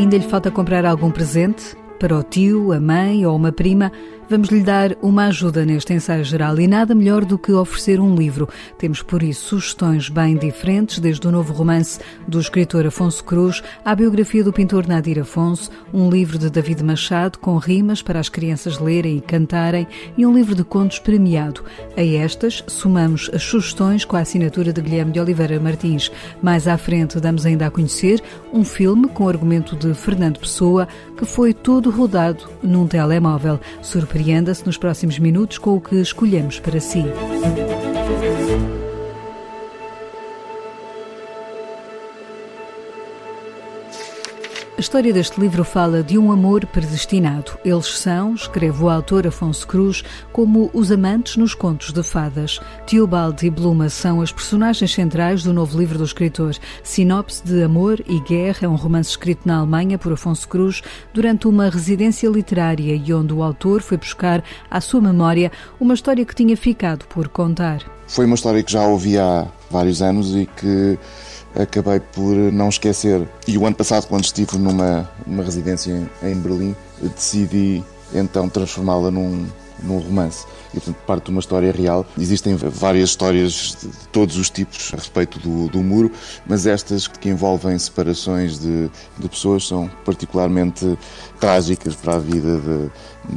Ainda lhe falta comprar algum presente? Para o tio, a mãe ou uma prima? Vamos lhe dar uma ajuda neste ensaio geral e nada melhor do que oferecer um livro. Temos por isso sugestões bem diferentes, desde o novo romance do escritor Afonso Cruz à biografia do pintor Nadir Afonso, um livro de David Machado com rimas para as crianças lerem e cantarem e um livro de contos premiado. A estas somamos as sugestões com a assinatura de Guilherme de Oliveira Martins. Mais à frente damos ainda a conhecer um filme com argumento de Fernando Pessoa que foi todo rodado num telemóvel. Surpreenda-se nos próximos minutos com o que escolhemos para si. A história deste livro fala de um amor predestinado. Eles são, escreve o autor Afonso Cruz, como os amantes nos contos de fadas. Teobald e Bluma são as personagens centrais do novo livro do escritor. Sinopse de Amor e Guerra é um romance escrito na Alemanha por Afonso Cruz durante uma residência literária e onde o autor foi buscar à sua memória uma história que tinha ficado por contar. Foi uma história que já ouvi há vários anos e que acabei por não esquecer. E o ano passado, quando estive numa, numa residência em Berlim, decidi então transformá-la num, num romance. E, portanto, parte de uma história real. Existem várias histórias de todos os tipos a respeito do, do muro, mas estas que envolvem separações de, de pessoas são particularmente trágicas para a vida de,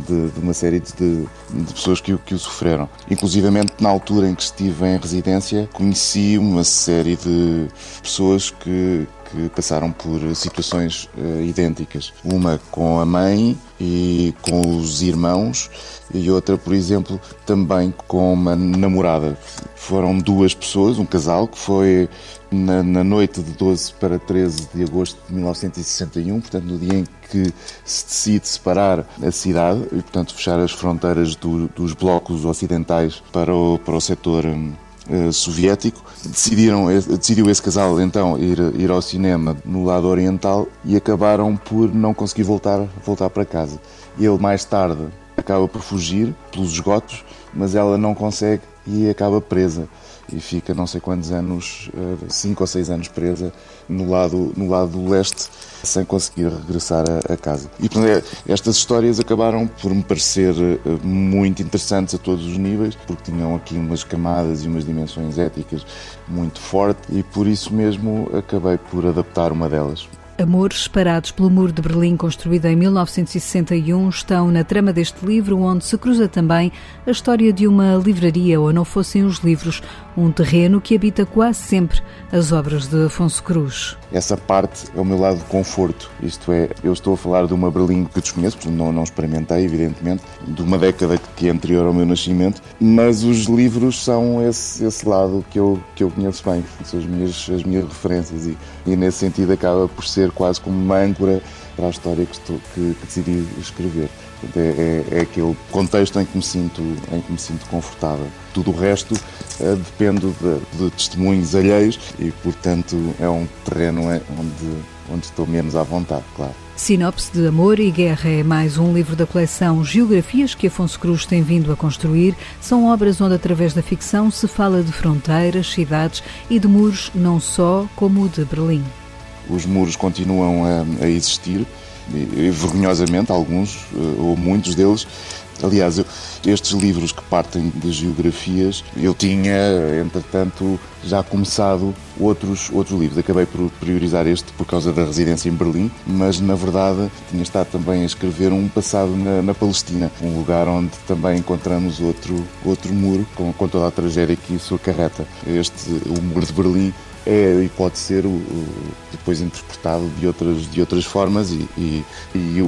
de, de uma série de, de pessoas que, que, o sofreram. Inclusivamente, na altura em que estive em residência, conheci uma série de pessoas que, que passaram por situações uh, idênticas. Uma com a mãe e com os irmãos, e outra, por exemplo, também com uma namorada. Foram duas pessoas, um casal, que foi na, na, noite de 12 para 13 de agosto de 1961, portanto, no dia em que se decide separar a cidade e, portanto, fechar as fronteiras do, dos blocos ocidentais para o, para o setor uh, soviético. Decidiram, eh, decidiu esse casal então ir, ir ao cinema no lado oriental e acabaram por não conseguir voltar, voltar para casa. Ele mais tarde acaba por fugir pelos esgotos, mas ela não consegue e acaba presa e fica não sei quantos anos, eh, cinco ou seis anos presa no lado, no lado do leste, sem conseguir regressar a, a casa. E portanto, é, estas histórias acabaram por me parecer eh, muito interessantes a todos os níveis, porque tinham aqui umas camadas e umas dimensões éticas muito fortes e por isso mesmo acabei por adaptar uma delas. Amores separados pelo Muro de Berlim, construído em 1961, estão na trama deste livro, onde se cruza também a história de uma livraria, ou não fossem os livros, um terreno que habita quase sempre as obras de Afonso Cruz. Essa parte é o meu lado de conforto, isto é, eu estou a falar de uma Berlim que desconheço, porque não, não experimentei, evidentemente, de uma década que é anterior ao meu nascimento, mas os livros são esse, esse lado que eu, que eu conheço bem, são as minhas, as minhas referências e, e nesse sentido acaba por ser quase como uma âncora para a história que, estou, que, que decidi escrever. É, é, é, aquele contexto em que me sinto, em que me sinto confortável. Tudo o resto uh, depende de, de, testemunhos alheios e, portanto, é um terreno é, onde, onde estou menos à vontade, claro. Sinopse de Amor e Guerra é mais um livro da coleção Geografias que Afonso Cruz tem vindo a construir. São obras onde, através da ficção, se fala de fronteiras, cidades e de muros não só como o de Berlim. Os muros continuam a, a existir, e, vergonhosamente, alguns eh, ou muitos deles. Aliás, eu, estes livros que partem de geografias, eu tinha, entretanto, já começado outros, outros livros. Acabei por priorizar este por causa da residência em Berlim, mas na verdade tinha estado também a escrever um passado na, na Palestina, um lugar onde também encontramos outro, outro muro com, com toda a tragédia que isso acarreta. Este, o muro de Berlim, é e pode ser o, o, depois interpretado de outras, de outras formas e, e, e,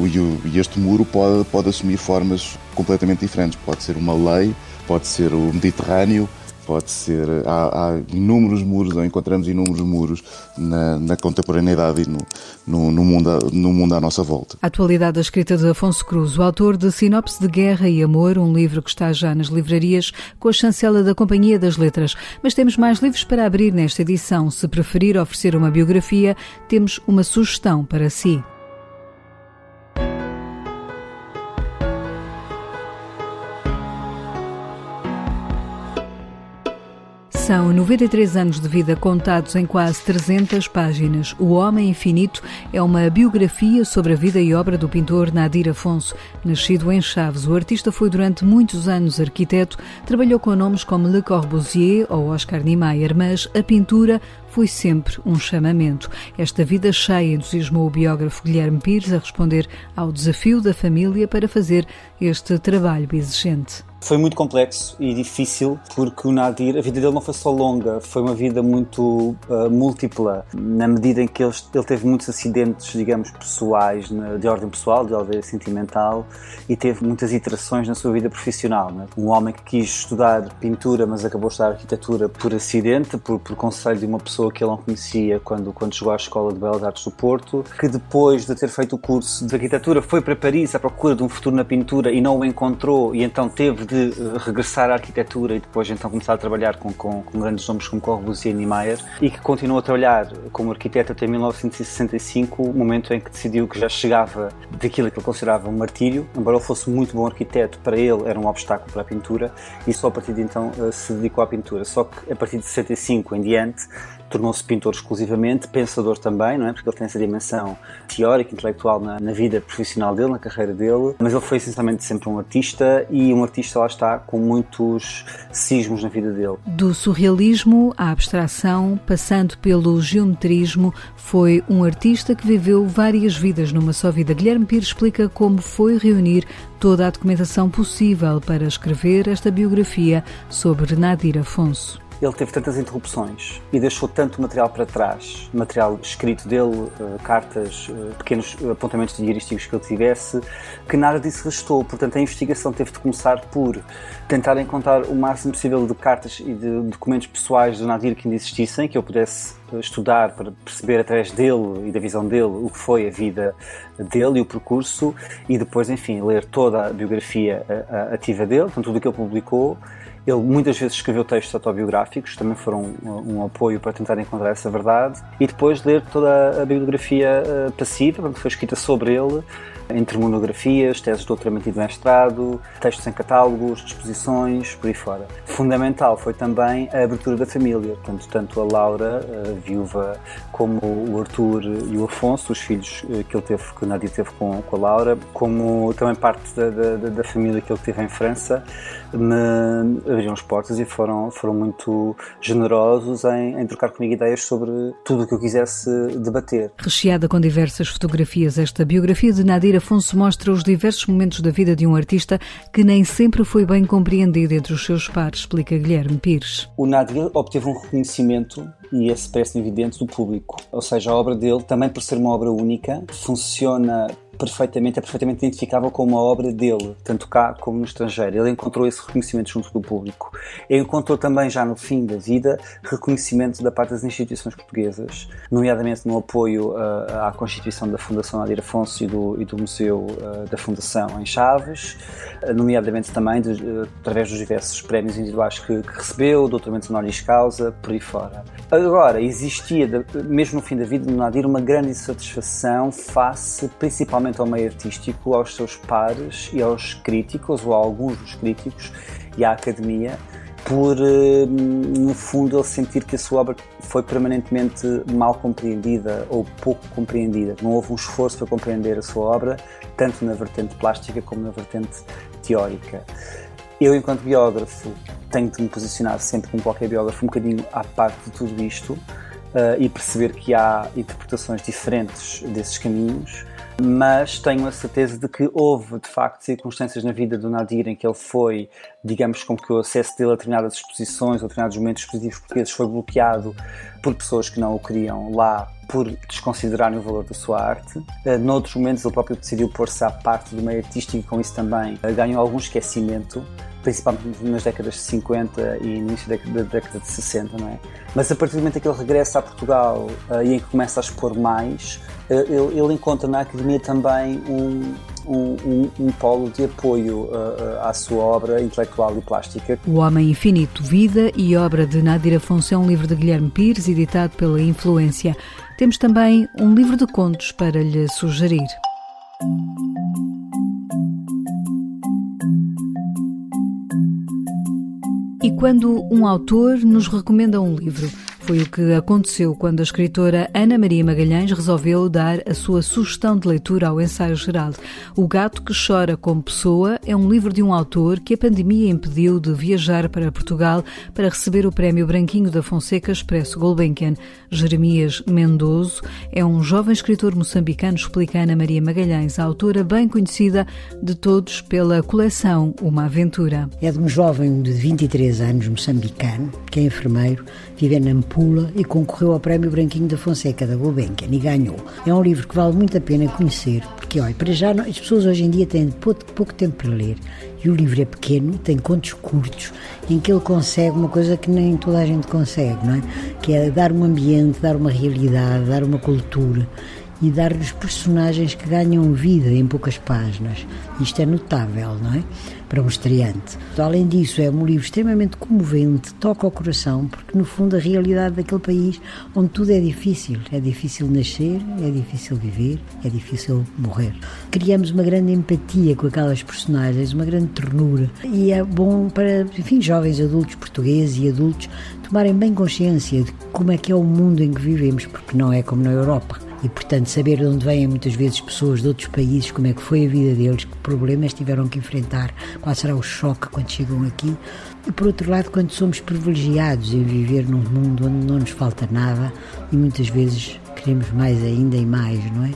e, este muro pode, pode assumir formas completamente diferentes. Pode ser uma lei, pode ser o Mediterrâneo, pode ser. Há, há, inúmeros muros, ou encontramos inúmeros muros na, na contemporaneidade e no, no, no, mundo, no mundo à nossa volta. A atualidade da escrita de Afonso Cruz, o autor de Sinopse de Guerra e Amor, um livro que está já nas livrarias com a chancela da Companhia das Letras. Mas temos mais livros para abrir nesta edição. Se preferir oferecer uma biografia, temos uma sugestão para si. São 93 anos de vida contados em quase 300 páginas. O Homem Infinito é uma biografia sobre a vida e obra do pintor Nadir Afonso. Nascido em Chaves, o artista foi durante muitos anos arquiteto, trabalhou com nomes como Le Corbusier ou Oscar Niemeyer, mas a pintura foi sempre um chamamento. Esta vida cheia entusiasmou o biógrafo Guilherme Pires a responder ao desafio da família para fazer este trabalho exigente. Foi muito complexo e difícil porque o Nadir, a vida dele não foi só longa, foi uma vida muito uh, múltipla, na medida em que ele, ele teve muitos acidentes, digamos, pessoais, de ordem pessoal, de ordem sentimental, e teve muitas iterações na sua vida profissional. Né? Um homem que quis estudar pintura, mas acabou estudar arquitetura por acidente, por, por conselho de uma pessoa que ele não conhecia quando, quando chegou à Escola de Belas Artes do Porto, que depois de ter feito o curso de arquitetura foi para Paris à procura de um futuro na pintura e não o encontrou, e então teve de eh, regressar à arquitetura e depois então começar a trabalhar com, com, com grandes nomes como Corbusier e Niemeyer e que continuou a trabalhar como arquiteto até 1965, o momento em que decidiu que já chegava daquilo que ele considerava um martírio, embora ele fosse muito bom arquiteto, para ele era um obstáculo para a pintura e só a partir de então eh, se dedicou à pintura. Só que a partir de 65 em diante tornou-se pintor exclusivamente, pensador também, não é? Porque ele tem essa dimensão teórica, intelectual na, na, vida profissional dele, na carreira dele, mas ele foi essencialmente sempre um artista e um artista lá está com muitos sismos na vida dele. Do surrealismo à abstração, passando pelo geometrismo, foi um artista que viveu várias vidas numa só vida. Guilherme Pires explica como foi reunir toda a documentação possível para escrever esta biografia sobre Nadir Afonso ele teve tantas interrupções e deixou tanto material para trás, material escrito dele, eh, cartas, eh, pequenos apontamentos diarísticos que ele tivesse, que nada disso restou. Portanto, a investigação teve de começar por tentar encontrar o máximo possível de cartas e de documentos pessoais do Nadir que ainda existissem, que eu pudesse eh, estudar para perceber através dele e da visão dele o que foi a vida dele e o percurso, e depois, enfim, ler toda a biografia ativa dele, portanto, tudo o que ele publicou ele muitas vezes escreveu textos autobiográficos, também foram um, um, apoio para tentar encontrar essa verdade, e depois ler toda a bibliografia uh, passiva, que foi escrita sobre ele, entre monografias, teses de doutoramento e de mestrado, textos em catálogos, exposições, por aí fora. Fundamental foi também a abertura da família, portanto, tanto a Laura, a viúva, como o Arthur e o Afonso, os filhos eh, que ele teve, que o Nadia teve com, com a Laura, como também parte da, da, da família que ele teve em França, me abriram as portas e foram, foram muito generosos em, em trocar comigo ideias sobre tudo o que eu quisesse debater. Recheada com diversas fotografias, esta biografia de Nadir Afonso mostra os diversos momentos da vida de um artista que nem sempre foi bem compreendido entre os seus pares, explica Guilherme Pires. O Nadir obteve um reconhecimento e esse parece evidente do público. Ou seja, a obra dele, também por ser uma obra única, funciona perfeitamente, é perfeitamente identificável com uma obra dele, tanto cá como no estrangeiro. Ele encontrou esse reconhecimento junto do público. Ele encontrou também, já no fim da vida, reconhecimento da parte das instituições portuguesas, nomeadamente no apoio uh, à constituição da Fundação Nadir Afonso e do, e do Museu uh, da Fundação em Chaves, uh, nomeadamente também de, através dos diversos prémios individuais que, que recebeu, doutoramentos honoris causa, por aí fora. Agora, existia, mesmo no fim da vida do Nadir, uma grande insatisfação face, principalmente ao meio artístico, aos seus pares e aos críticos, ou a alguns dos críticos, e à academia, por, eh, no fundo, ele sentir que a sua obra foi permanentemente mal compreendida ou pouco compreendida. Não houve um esforço para compreender a sua obra, tanto na vertente plástica como na vertente teórica. Eu, enquanto biógrafo, tenho de me posicionar sempre como qualquer biógrafo um bocadinho à parte de tudo isto uh, e perceber que há interpretações diferentes desses caminhos mas tenho a certeza de que houve de facto circunstâncias na vida do Nadir em que ele foi, digamos, como que o acesso dele a determinadas exposições ou determinados momentos expositivos portugueses foi bloqueado por pessoas que não o queriam lá por desconsiderarem o valor da sua arte. Uh, noutros momentos ele próprio decidiu pôr-se à parte do meio artístico e com isso também uh, ganhou algum esquecimento principalmente nas décadas de 50 e início da, década de 60, não é? Mas a partir do momento em que ele regressa a Portugal uh, e em que começa a expor mais, ele, encontra na academia também um, um, um, um polo de apoio uh, à sua obra intelectual e plástica. O Homem Infinito, Vida e Obra de Nadir Afonso é um livro de Guilherme Pires, editado pela Influência. Temos também um livro de contos para lhe sugerir. quando um autor nos recomenda um livro. Foi o que aconteceu quando a escritora Ana Maria Magalhães resolveu dar a sua sugestão de leitura ao ensaio geral. O Gato que Chora como Pessoa é um livro de um autor que a pandemia impediu de viajar para Portugal para receber o prémio Branquinho da Fonseca Expresso Gulbenkian. Jeremias Mendoso é um jovem escritor moçambicano, explica Ana Maria Magalhães, autora bem conhecida de todos pela coleção Uma Aventura. É de um jovem de 23 anos, moçambicano, que é enfermeiro, vive na Pula e concorreu ao Prémio Branquinho da Fonseca da Gulbenkian e ganhou. É um livro que vale muito a pena conhecer, porque, olha, para já as pessoas hoje em dia têm pouco, pouco tempo para ler e o livro é pequeno, tem contos curtos, em que ele consegue uma coisa que nem toda a gente consegue, não é? Que é dar um ambiente, dar uma realidade, dar uma cultura e dar-lhes personagens que ganham vida em poucas páginas. Isto é notável, não é? Para um estreante. Além disso, é um livro extremamente comovente, toca ao coração, porque no fundo a realidade daquele país onde tudo é difícil. É difícil nascer, é difícil viver, é difícil morrer. Criamos uma grande empatia com aquelas personagens, uma grande ternura. E é bom para, enfim, jovens adultos portugueses e adultos tomarem bem consciência de como é que é o mundo em que vivemos, porque não é como na Europa e, portanto, saber de onde vêm muitas vezes pessoas de outros países, como é que foi a vida deles, que problemas tiveram que enfrentar, qual será o choque quando chegam aqui. E, por outro lado, quando somos privilegiados em viver num mundo onde não nos falta nada e muitas vezes queremos mais ainda e mais, não é?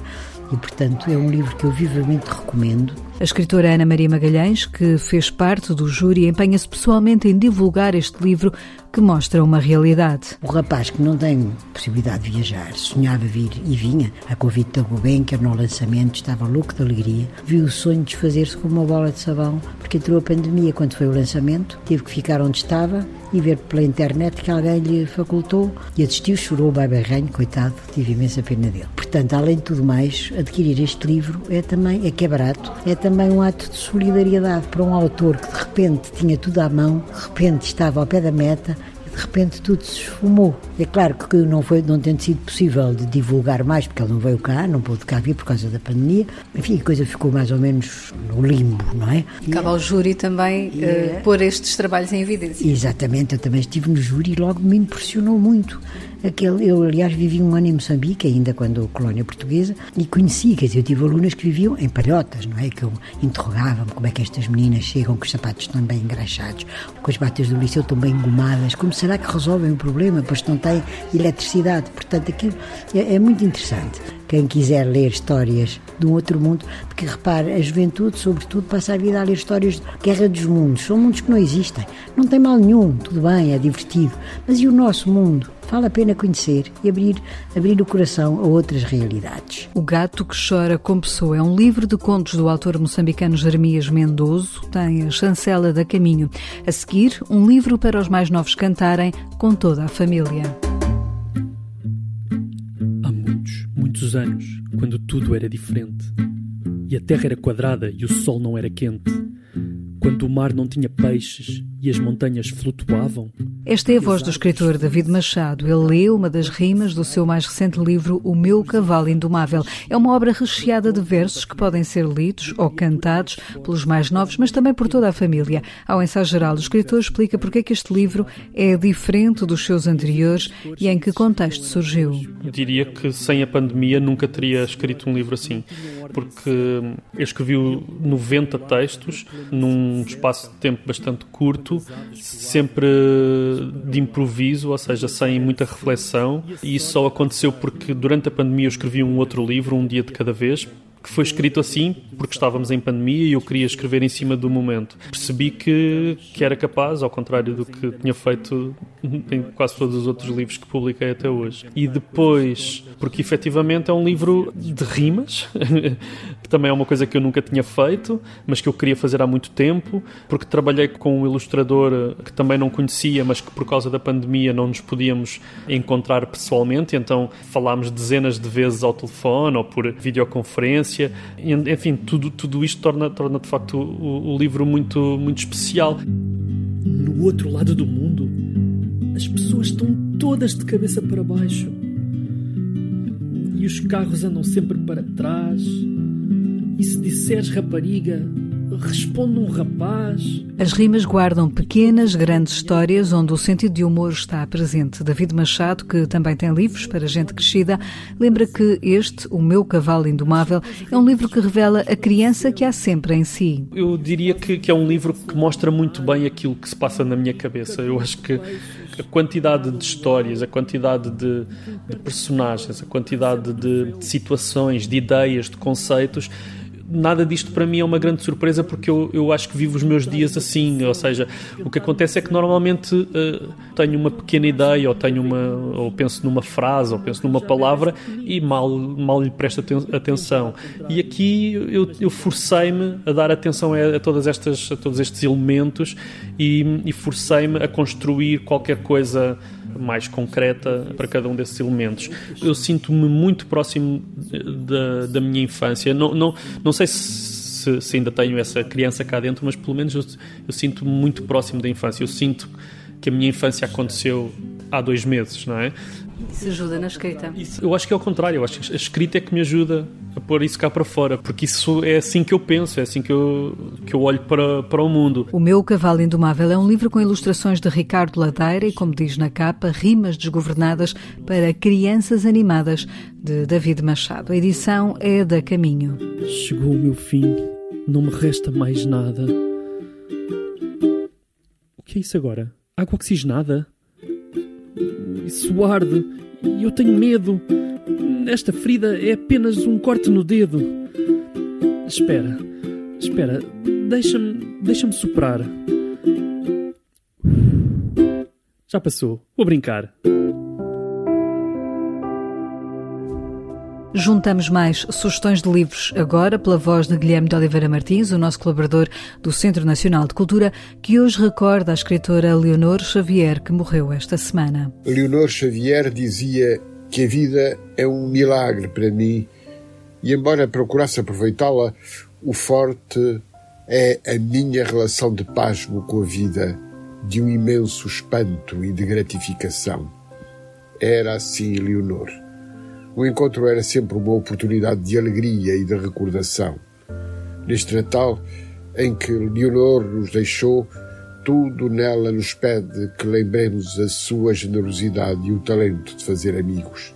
E, portanto, é um livro que eu vivamente recomendo. A escritora Ana Maria Magalhães, que fez parte do júri, empenha-se pessoalmente em divulgar este livro que mostra uma realidade. O rapaz que não tem possibilidade de viajar, sonhava vir e vinha, a convite da Gulbenkian no lançamento, estava louco de alegria, viu o sonho desfazer-se como uma bola de sabão, porque entrou a pandemia quando foi o lançamento, teve que ficar onde estava e ver pela internet que alguém lhe facultou e assistiu, chorou, vai barranho, coitado, tive imensa pena dele. Portanto, além de tudo mais, adquirir este livro é também, é que é barato, é também um ato de solidariedade para um autor que de repente tinha tudo à mão, de repente estava ao pé da meta de repente tudo se esfumou. É claro que não, foi, não tendo sido possível de divulgar mais, porque ele não veio cá, não pôde cá vir por causa da pandemia, enfim, a coisa ficou mais ou menos no limbo, não é? Cabe ao júri também uh, pôr estes trabalhos em evidência. Exatamente, eu também estive no júri e logo me impressionou muito. Aquele, eu, aliás, vivi um ano em Moçambique, ainda quando colónia portuguesa, e conheci, quer dizer, eu tive alunas que viviam em palhotas, não é? Que eu interrogava-me como é que estas meninas chegam com os sapatos tão bem engraxados, com as batas do liceu tão bem engomadas, como será que resolvem o problema, pois não têm eletricidade. Portanto, aquilo é, é muito interessante. Quem quiser ler histórias de um outro mundo, porque repare, a juventude, sobretudo, passa a vida a ler histórias de guerra dos mundos. São mundos que não existem. Não tem mal nenhum, tudo bem, é divertido. Mas e o nosso mundo? Vale a pena conhecer e abrir, abrir o coração a outras realidades. O Gato que Chora com Pessoa é um livro de contos do autor moçambicano Jeremias Mendoso, tem a chancela da Caminho. A seguir, um livro para os mais novos cantarem com toda a família. Há muitos, muitos anos, quando tudo era diferente e a terra era quadrada e o sol não era quente, quando o mar não tinha peixes e as montanhas flutuavam? Esta é a voz do escritor David Machado. Ele lê uma das rimas do seu mais recente livro O Meu Cavalo Indomável. É uma obra recheada de versos que podem ser lidos ou cantados pelos mais novos, mas também por toda a família. Ao ensaio geral, o escritor explica porque é que este livro é diferente dos seus anteriores e em que contexto surgiu. Eu diria que sem a pandemia nunca teria escrito um livro assim, porque eu escrevi 90 textos num espaço de tempo bastante curto sempre de improviso, ou seja, sem muita reflexão. E isso só aconteceu porque durante a pandemia eu escrevi um outro livro, um dia de cada vez, que foi escrito assim porque estávamos em pandemia e eu queria escrever em cima do momento. Percebi que, que era capaz, ao contrário do que tinha feito em quase todos os outros livros que publiquei até hoje. E depois, porque efetivamente é um livro de rimas, que também é uma coisa que eu nunca tinha feito, mas que eu queria fazer há muito tempo, porque trabalhei com um ilustrador que também não conhecia, mas que por causa da pandemia não nos podíamos encontrar pessoalmente, então falámos dezenas de vezes ao telefone ou por videoconferência, enfim, tudo, tudo isto torna, torna de facto o, o livro muito, muito especial. No outro lado do mundo, as pessoas estão todas de cabeça para baixo. E os carros andam sempre para trás. E se disseres rapariga, responde um rapaz. As rimas guardam pequenas, grandes histórias onde o sentido de humor está presente. David Machado, que também tem livros para gente crescida, lembra que este, O Meu Cavalo Indomável, é um livro que revela a criança que há sempre em si. Eu diria que, que é um livro que mostra muito bem aquilo que se passa na minha cabeça. Eu acho que a quantidade de histórias, a quantidade de, de personagens, a quantidade de, de situações, de ideias, de conceitos nada disto para mim é uma grande surpresa porque eu, eu acho que vivo os meus dias assim, ou seja, o que acontece é que normalmente uh, tenho uma pequena ideia ou tenho uma ou penso numa frase ou penso numa palavra e mal mal lhe presto atenção. E aqui eu, eu forcei-me a dar atenção a, a, todas estas a todos estes elementos e, e forcei-me a construir qualquer coisa mais concreta para cada um desses elementos. Eu sinto-me muito próximo da, da minha infância. Não, não, não sei se, se, ainda tenho essa criança cá dentro, mas pelo menos eu, eu sinto-me muito próximo da infância. Eu sinto que a minha infância aconteceu há dois meses, não é? Isso ajuda na escrita? Isso, eu acho que é o contrário. Eu acho que a escrita é que me ajuda a pôr isso cá para fora, porque isso é assim que eu penso, é assim que eu, que eu olho para, para o mundo. O Meu Cavalo Indomável é um livro com ilustrações de Ricardo Ladeira e, como diz na capa, rimas desgovernadas para crianças animadas, de David Machado. A edição é da Caminho. Chegou o meu fim, não me resta mais nada. O que é isso agora? Água oxigenada? Isso arde e eu tenho medo. Esta ferida é apenas um corte no dedo. Espera, espera, deixa-me deixa-me soprar. Já passou, vou brincar. Juntamos mais sugestões de livros agora pela voz de Guilherme de Oliveira Martins, o nosso colaborador do Centro Nacional de Cultura, que hoje recorda a escritora Leonor Xavier, que morreu esta semana. Leonor Xavier dizia que a vida é um milagre para mim e, embora procurasse aproveitá-la, o forte é a minha relação de pasmo com a vida, de um imenso espanto e de gratificação. Era assim Leonor. O encontro era sempre uma oportunidade de alegria e de recordação. Neste Natal, em que Leonor nos deixou, tudo nela nos pede que lembremos a sua generosidade e o talento de fazer amigos.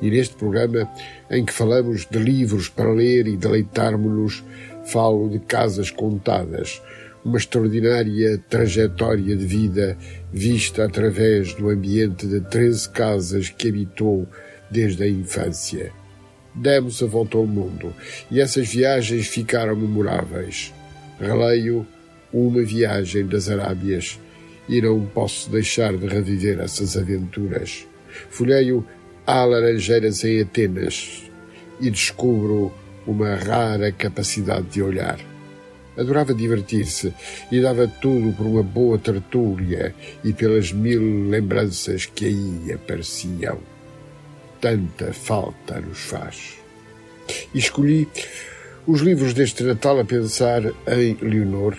E neste programa, em que falamos de livros para ler e deleitarmos-nos, falo de Casas Contadas, uma extraordinária trajetória de vida vista através do ambiente de 13 casas que habitou desde a infância. Demos a volta ao mundo e essas viagens ficaram memoráveis. Releio uma viagem das Arábias e não posso deixar de reviver essas aventuras. Folheio Há Laranjeiras em Atenas e descubro uma rara capacidade de olhar. Adorava divertir-se e dava tudo por uma boa tertúlia e pelas mil lembranças que aí apareciam tanta falta nos faz. E escolhi os livros deste Natal a pensar em Leonor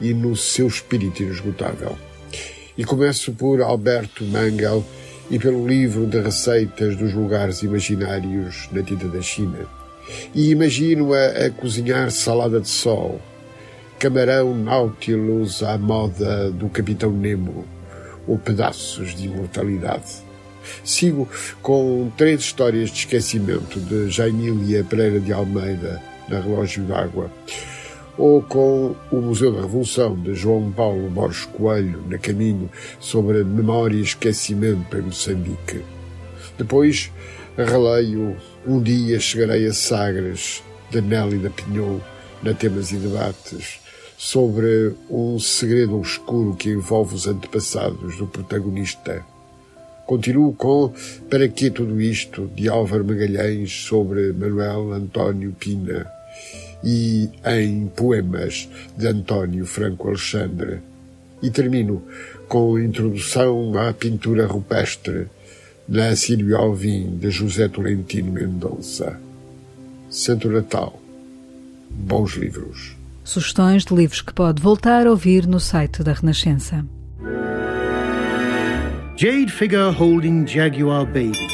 e no seu espírito inesgotável. E começo por Alberto Mangel e pelo livro de receitas dos lugares imaginários na tinta da China. E imagino-a a cozinhar salada de sol, camarão Nautilus à moda do Capitão Nemo, ou pedaços de imortalidade. Sigo com três histórias de esquecimento de Jaimília Pereira de Almeida, na Relógio d'Água, ou com o Museu da Revolução de João Paulo Borges Coelho, na Caminho, sobre memória e esquecimento em Moçambique. Depois releio Um Dia Chegarei a Sagres, de Nélida Pinhou, na Temas e Debates, sobre um segredo obscuro que envolve os antepassados do protagonista Continuo com Para que tudo isto, de Álvaro Magalhães, sobre Manuel António Pina, e em Poemas, de António Franco Alexandre. E termino com a introdução à pintura rupestre, da Sílvio Alvim, de José Tolentino Mendonça. Santo Natal. Bons livros. Sugestões de livros que pode voltar a ouvir no site da Renascença. Jade figure holding Jaguar baby.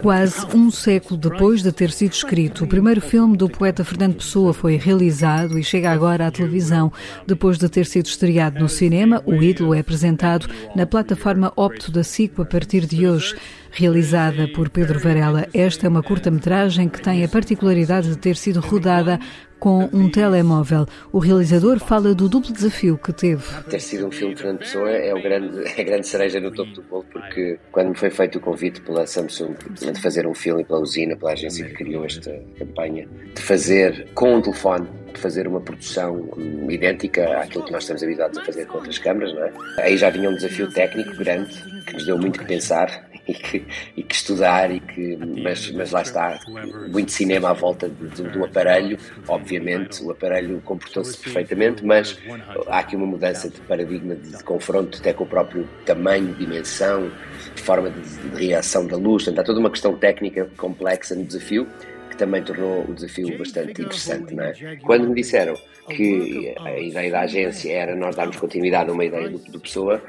Quase um século depois de ter sido escrito, o primeiro filme do poeta Fernando Pessoa foi realizado e chega agora à televisão. Depois de ter sido estreado no cinema, o ídolo é apresentado na plataforma Opto da SIC a partir de hoje. Realizada por Pedro Varela, esta é uma curta-metragem que tem a particularidade de ter sido rodada com um telemóvel. O realizador fala do duplo desafio que teve. Ter sido um filme de Fernando Pessoa é, o grande, é a grande cereja no topo do bolo, porque quando me foi feito o convite pela Samsung de fazer um filme pela usina, pela agência que criou esta campanha, de fazer com um telefone de fazer uma produção idêntica àquilo que nós estamos habituados a fazer com outras câmaras, não é? Aí já vinha um desafio técnico grande, que nos deu muito que pensar e que, e que estudar, e que, mas, mas lá está, muito cinema à volta do, do aparelho, obviamente o aparelho comportou-se perfeitamente, mas há aqui uma mudança de paradigma de, de confronto até com o próprio tamanho, dimensão, forma de, de reação da luz, portanto há toda uma questão técnica complexa no desafio, que também tornou o desafio bastante interessante. Não é? Quando me disseram que a ideia da agência era nós darmos continuidade a uma ideia do, do Pessoa,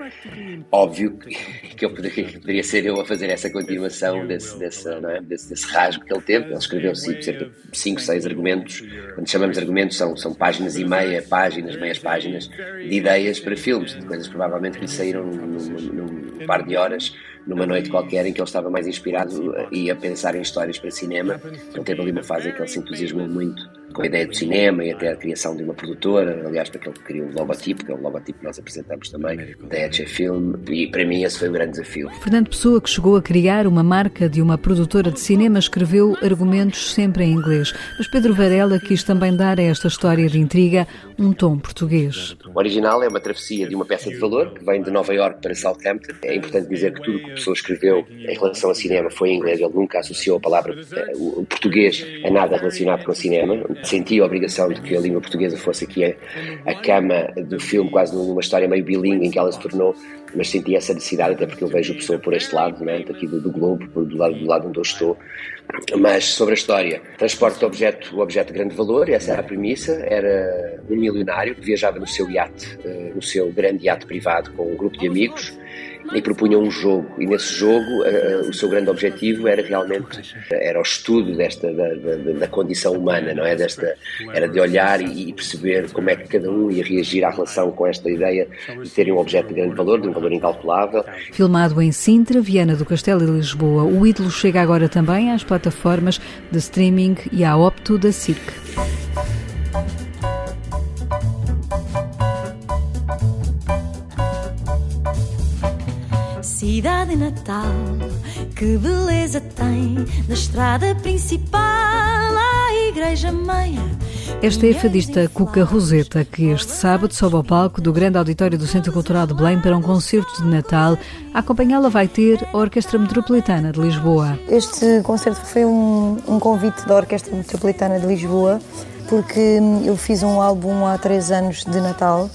óbvio que, eu poderia, poderia, ser eu a fazer essa continuação desse, desse, é? desse, desse rasgo que ele teve. Ele escreveu cerca de 5, 6 argumentos. Quando chamamos argumentos, são, são páginas e meia, páginas, meias páginas de ideias para filmes, de coisas provavelmente que lhe saíram num, num, num par de horas numa noite qualquer em que ele estava mais inspirado e a pensar em histórias para cinema. Ele teve ali uma fase em que ele se entusiasmou muito com a ideia do cinema e até a criação de uma produtora, aliás, para que ele criou o logotipo, que é o logotipo que nós apresentamos também, da Etche Film, e para mim esse foi um grande desafio. Fernando Pessoa, que chegou a criar uma marca de uma produtora de cinema, escreveu argumentos sempre em inglês, mas Pedro Varela quis também dar a esta história de intriga um tom português. O original é uma travessia de uma peça de valor que vem de Nova York para Southampton. É importante dizer que tudo que a pessoa escreveu em relação ao cinema foi em inglês, ele nunca associou a palavra eh, o português a nada relacionado com o cinema senti a obrigação de que a língua portuguesa fosse aqui a, a cama do filme, quase numa história meio bilingue em que ela se tornou, mas senti essa necessidade, até porque eu vejo a pessoa por este lado, né, daqui do, do globo, do lado, do lado onde eu estou. Mas sobre a história, transporte de objeto, o objeto de grande valor, essa era a premissa, era um milionário que viajava no seu iate, eh, no seu grande iate privado com um grupo de amigos e propunham um jogo. E nesse jogo uh, o seu grande objetivo era realmente era o estudo desta da, da, da, condição humana não é? Desta era de olhar e, e, perceber como é que cada um ia reagir à relação com esta ideia de terem um objeto de grande valor de um valor incalculável. Filmado em Sintra Viana do Castelo e Lisboa o ídolo chega agora também às plataformas de streaming e à Opto da SIC Cidade Natal, que beleza tem, da estrada principal à igreja meia. Esta é a fadista Cuca Roseta, que este sábado sobe ao palco do grande auditório do Centro Cultural de Belém para um concerto de Natal. A acompanhá-la vai ter a Orquestra Metropolitana de Lisboa. Este concerto foi um, um convite da Orquestra Metropolitana de Lisboa, porque eu fiz um álbum há três anos de Natal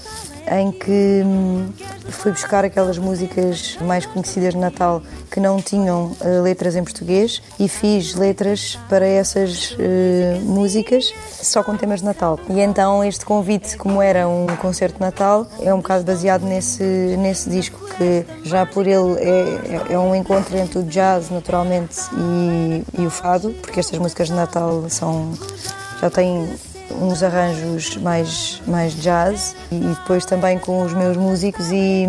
em que hum, fui buscar aquelas músicas mais conhecidas de Natal que não tinham uh, letras em português e fiz letras para essas uh, músicas só com temas de Natal. E então este convite, como era um concerto de Natal, é um bocado baseado nesse, nesse disco que já por ele é, é, é um encontro entre o jazz, naturalmente, e, e o fado, porque estas músicas de Natal são já têm uns arranjos mais, mais jazz e depois também com os meus músicos e,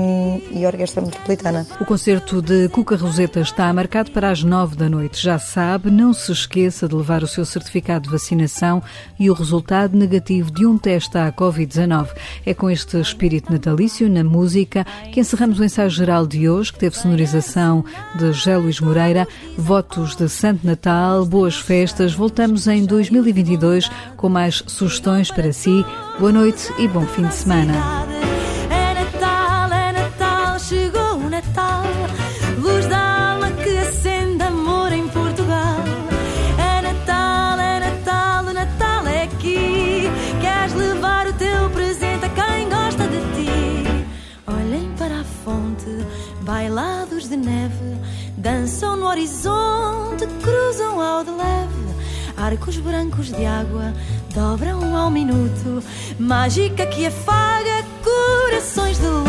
e orquestra metropolitana. O concerto de Cuca Roseta está marcado para as nove da noite. Já sabe, não se esqueça de levar o seu certificado de vacinação e o resultado negativo de um teste à Covid-19. É com este espírito natalício na música que encerramos o ensaio geral de hoje, que teve sonorização de José Luís Moreira, votos de Santo Natal, boas festas. Voltamos em 2022 com mais sugestões para si. Boa noite e bom fim de semana. É Natal, é Natal, chegou o Natal. Luz da alma que acende amor em Portugal. É Natal, é Natal, o Natal é aqui. Queres levar o teu presente a quem gosta de ti? Olhem para a fonte, bailados de neve, dançam no horizonte, cruzam ao de leve. Arcos brancos de água dobram ao minuto, mágica que afaga corações de luz.